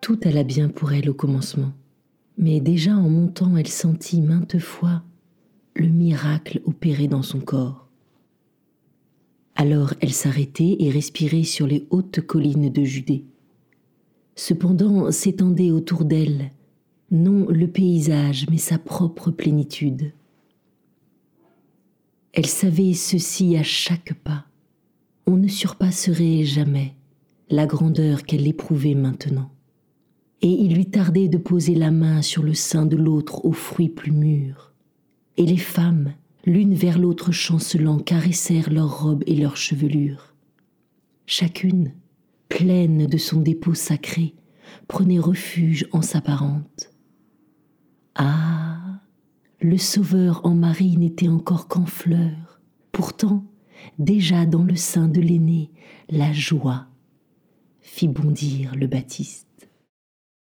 Tout alla bien pour elle au commencement, mais déjà en montant, elle sentit maintes fois le miracle opéré dans son corps. Alors elle s'arrêtait et respirait sur les hautes collines de Judée. Cependant s'étendait autour d'elle non le paysage, mais sa propre plénitude. Elle savait ceci à chaque pas. On ne surpasserait jamais la grandeur qu'elle éprouvait maintenant. Et il lui tardait de poser la main sur le sein de l'autre aux fruits plus mûrs. Et les femmes, l'une vers l'autre chancelant, caressèrent leurs robes et leurs chevelures. Chacune, pleine de son dépôt sacré, prenait refuge en sa parente. Ah, le Sauveur en Marie n'était encore qu'en fleurs. Pourtant, déjà dans le sein de l'aîné, la joie fit bondir le Baptiste.